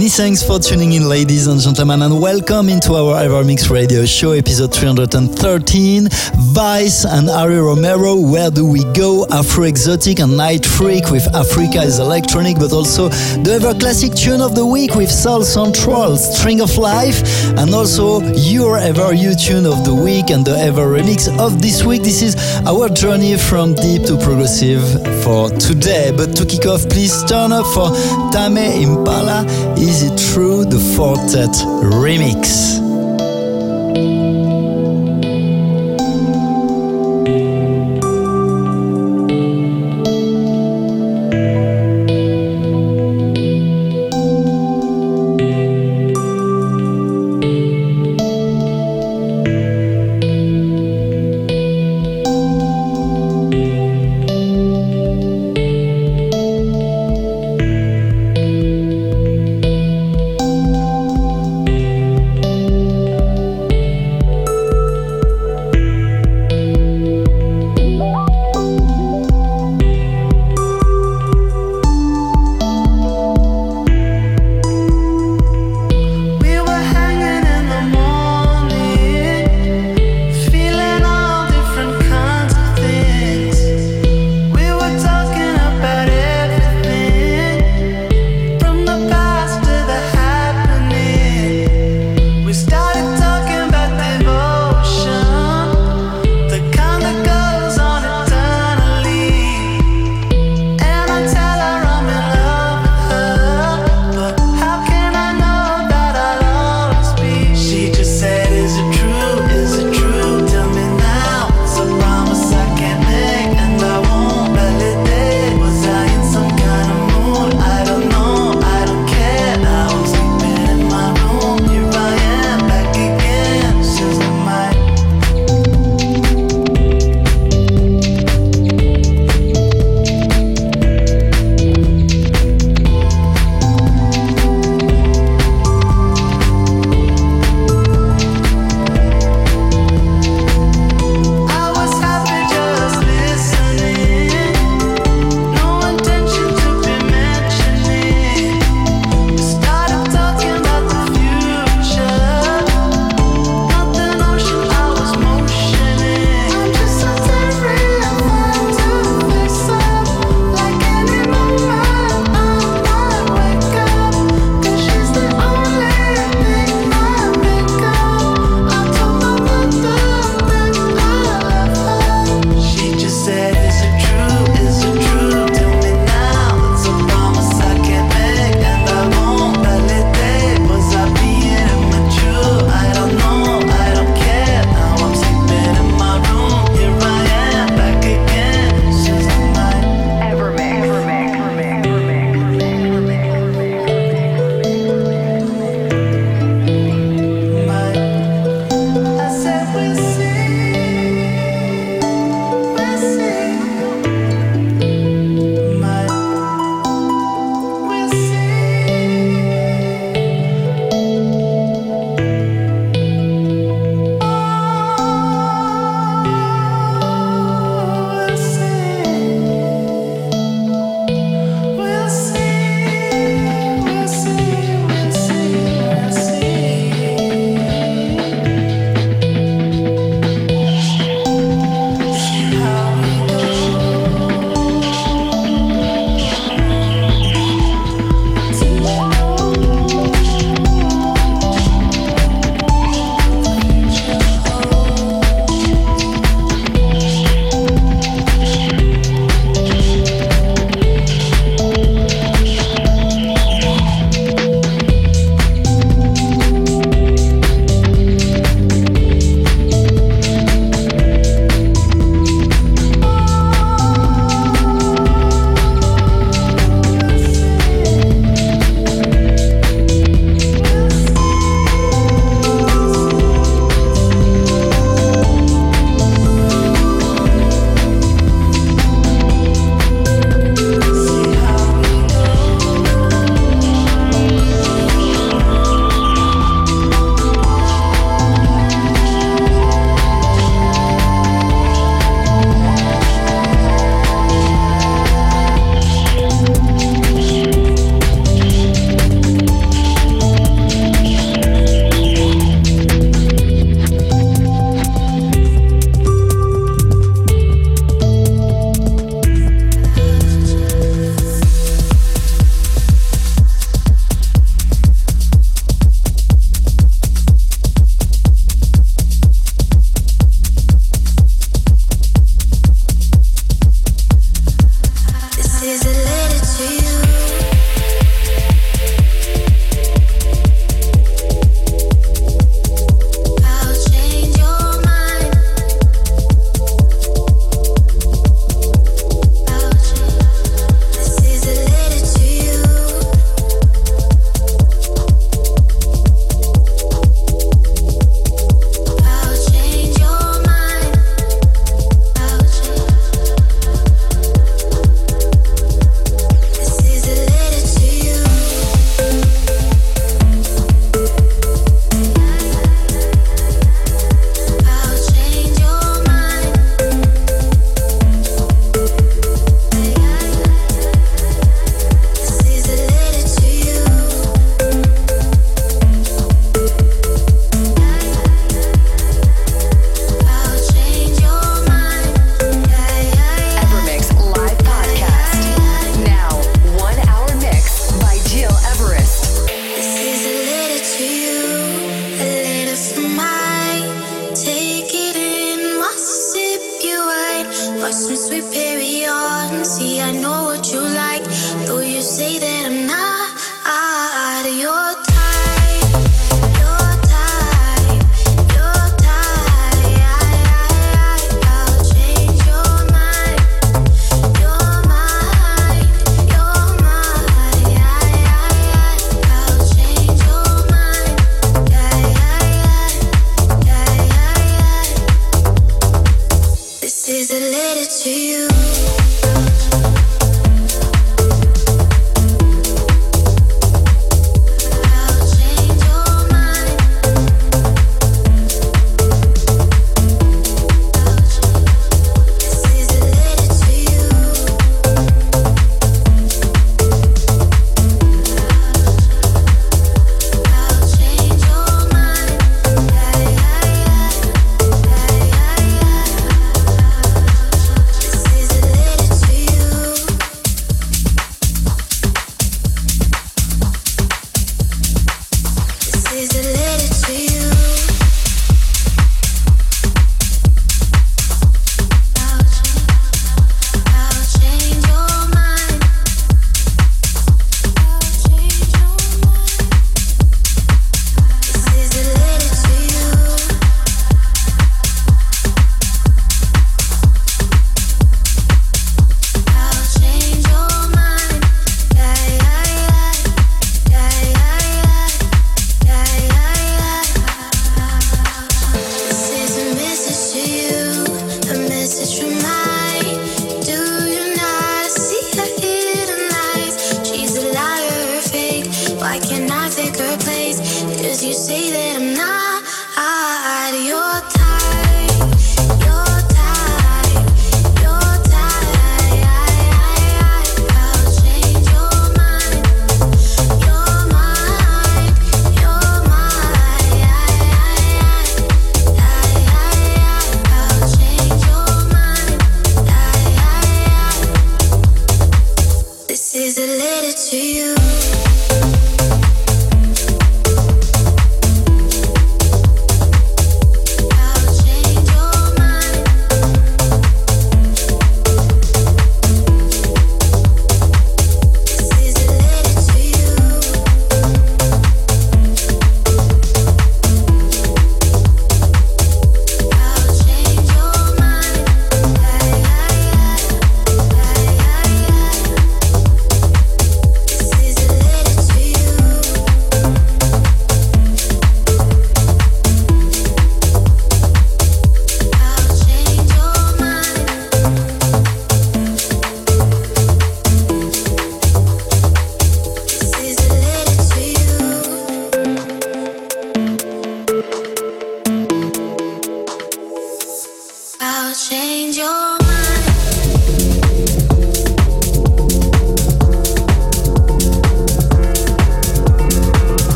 Many thanks for tuning in, ladies and gentlemen, and welcome into our Evermix Radio Show, episode 313. Vice and Harry Romero, Where Do We Go? Afro Exotic and Night Freak with Africa is Electronic, but also the ever classic tune of the week with Soul Central, String of Life, and also your ever you tune of the week and the ever remix of this week. This is our journey from deep to progressive for today. But to kick off, please turn up for Tame Impala. Is it true? The Four Tet remix.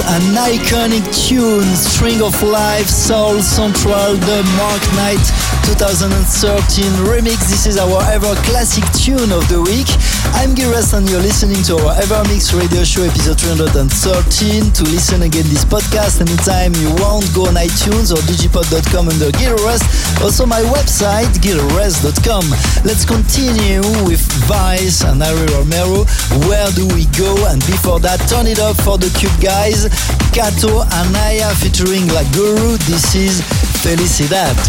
An iconic tune! String of Life, Soul Central, the Mark Knight 2013 remix. This is our ever classic tune of the week. I'm Giras and you're listening to our Ever Mix radio show episode 313. To listen again this podcast anytime you want, go on iTunes or digipod.com under Giras. Also my website, giras.com. Let's continue with Vice and Harry Romero. Where do we go? And before that, turn it up for the Cube guys. Kato Anaya featuring La Guru. This is Felicidad.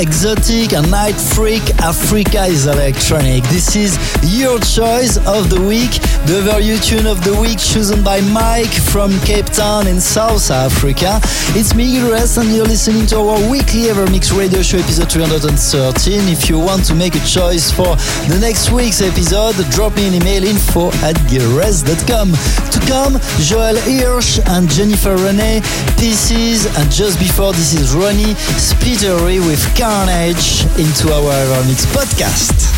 Exotic and night freak Africa is electronic. This is your choice of the week, the value tune of the week chosen by Mike from Cape Town in South Africa. It's Miguel Rest and you're listening to our weekly EverMix radio show episode 313. If you want to make a choice for the next week's episode, drop me an email info at gilres.com. To come, Joel Hirsch and Jennifer Rene, Pieces, and just before this is Ronnie Spiteri with Carnage into our EverMix podcast.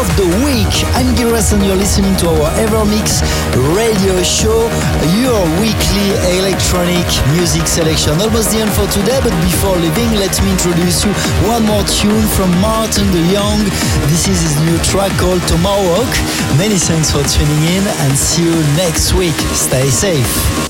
Of the week. I'm Giras and you're listening to our EverMix radio show, your weekly electronic music selection. Almost the end for today, but before leaving, let me introduce you one more tune from Martin de Jong. This is his new track called Tomahawk. Many thanks for tuning in and see you next week. Stay safe.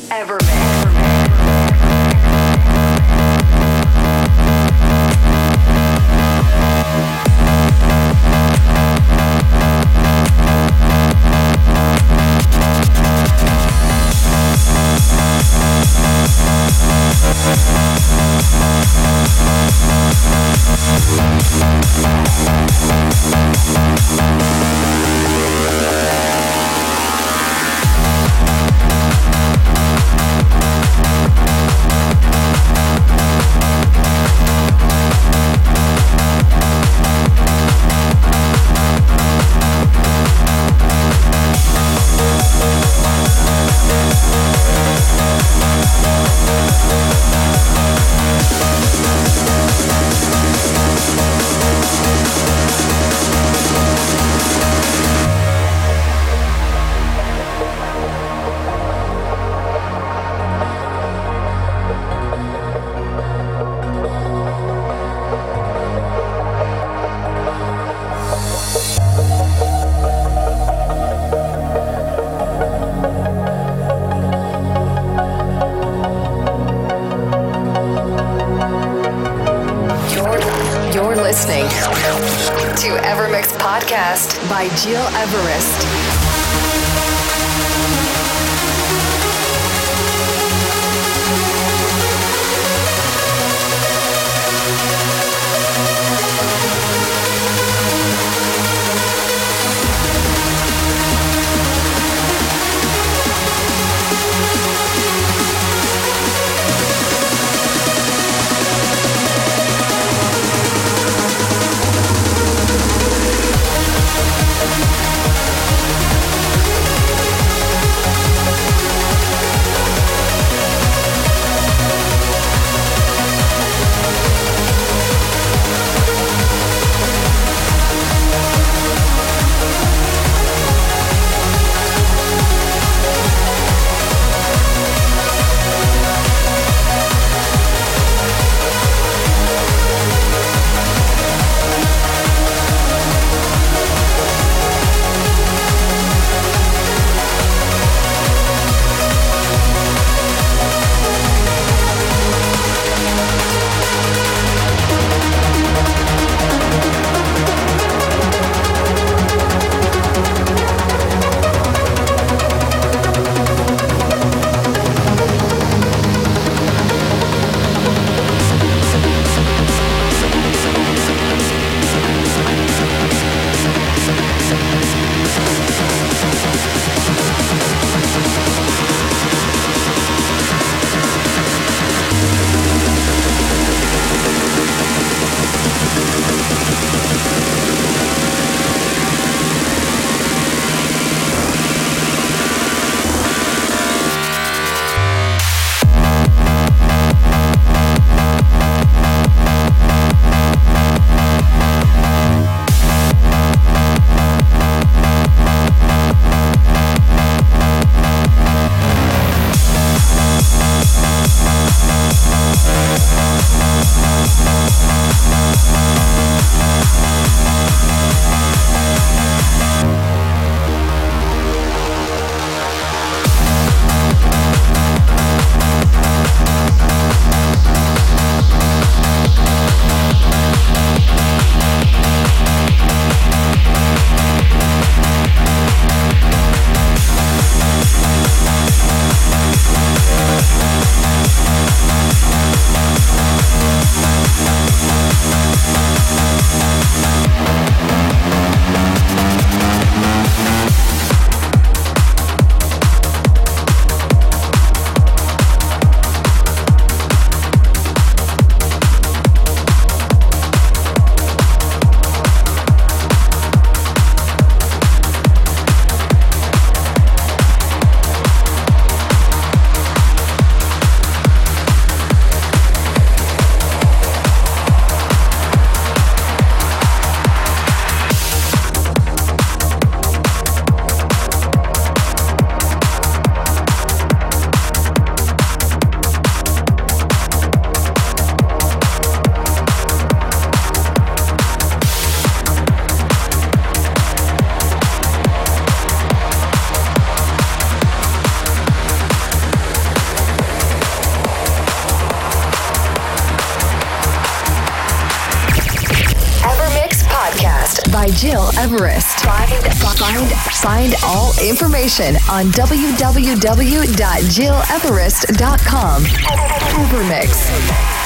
Information on www.gileverest.com. Evermix.